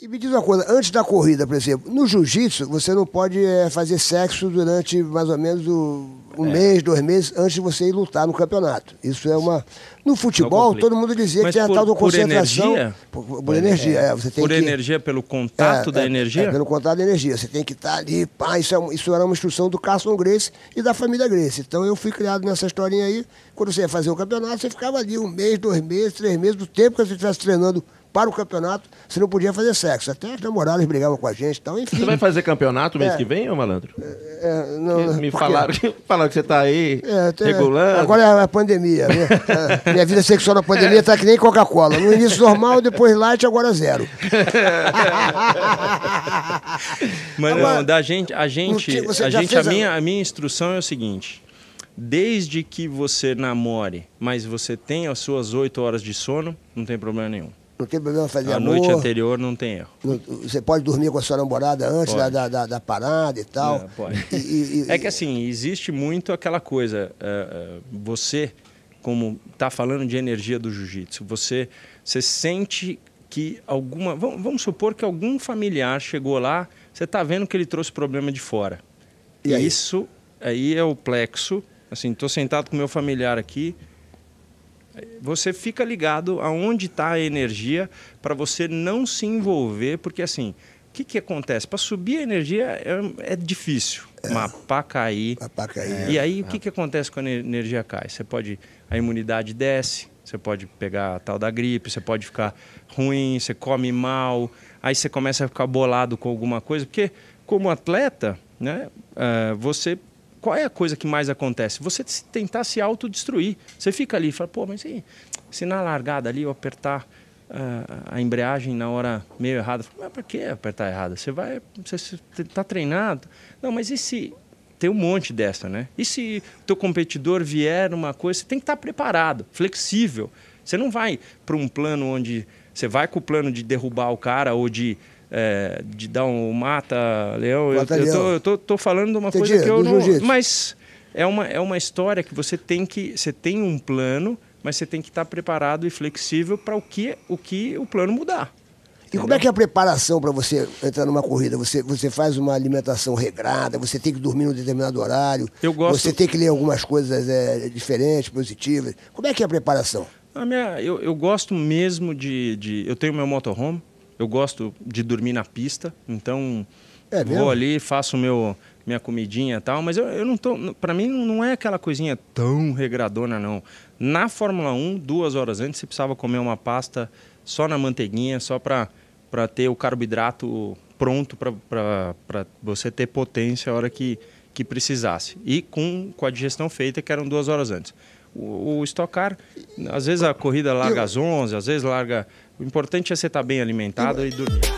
E me diz uma coisa, antes da corrida, por exemplo, no jiu-jitsu você não pode é, fazer sexo durante mais ou menos o, um é. mês, dois meses, antes de você ir lutar no campeonato. Isso é uma. No futebol, todo mundo dizia Mas que tinha tal da concentração. Por energia? Por, por energia, é. Você tem por que, energia, pelo contato é, da é, energia? É, pelo contato da energia. Você tem que estar tá ali, pá, isso, é, isso era uma instrução do Carson Grace e da família Grace. Então eu fui criado nessa historinha aí. Quando você ia fazer o campeonato, você ficava ali um mês, dois meses, três meses, do tempo que você estivesse treinando para o campeonato, você não podia fazer sexo. Até as namoradas brigavam com a gente então, enfim. Você vai fazer campeonato mês é, que vem, ô malandro? É, é não, me falaram que, falaram que você está aí é, regulando. Agora é a pandemia. Minha, né? é, minha vida sexual na pandemia está que nem Coca-Cola. No início normal, depois light, agora zero. Mas agora, não, da gente, a gente, a, gente a, minha, a minha instrução é o seguinte desde que você namore, mas você tenha as suas oito horas de sono, não tem problema nenhum. Não tem problema fazer a amor. A noite anterior não tem erro. Você pode dormir com a sua namorada antes da, da, da, parada e tal. Não, pode. E, e, é que assim, existe muito aquela coisa. Uh, você, como está falando de energia do jiu-jitsu, você, você sente que alguma. Vamos, vamos, supor que algum familiar chegou lá, você está vendo que ele trouxe problema de fora. E aí? Isso aí é o plexo. Assim, estou sentado com meu familiar aqui, você fica ligado aonde está a energia para você não se envolver, porque assim, o que, que acontece? Para subir a energia é, é difícil, é. mas para cair. Para cair. E aí, é. o que, que acontece quando a energia cai? Você pode. A imunidade desce, você pode pegar a tal da gripe, você pode ficar ruim, você come mal, aí você começa a ficar bolado com alguma coisa, porque como atleta, né, uh, você qual é a coisa que mais acontece? Você tentar se autodestruir. Você fica ali e fala, pô, mas se, se na largada ali eu apertar uh, a embreagem na hora meio errada, mas para que apertar errada? Você vai, você está treinado. Não, mas e se tem um monte dessa, né? E se teu competidor vier uma coisa, você tem que estar tá preparado, flexível. Você não vai para um plano onde você vai com o plano de derrubar o cara ou de é, de dar um mata-leão. Mata eu, eu, tô, eu tô, tô, falando de uma Entendi, coisa que eu não. Mas é uma, é uma história que você tem que. Você tem um plano, mas você tem que estar preparado e flexível para o que, o que o plano mudar. E como é que é a preparação para você entrar numa corrida? Você, você faz uma alimentação regrada, você tem que dormir num determinado horário, eu gosto... você tem que ler algumas coisas é, diferentes, positivas. Como é que é a preparação? A minha, eu, eu gosto mesmo de, de. Eu tenho meu motorhome, eu gosto de dormir na pista, então é vou ali, faço meu minha comidinha e tal, mas eu, eu não tô. Para mim não é aquela coisinha tão regradona, não. Na Fórmula 1, duas horas antes, você precisava comer uma pasta só na manteiguinha, só para ter o carboidrato pronto para você ter potência a hora que, que precisasse. E com, com a digestão feita, que eram duas horas antes. O, o Stock Car, às vezes a corrida larga às 11, às vezes larga o importante é você estar bem alimentado e dormir.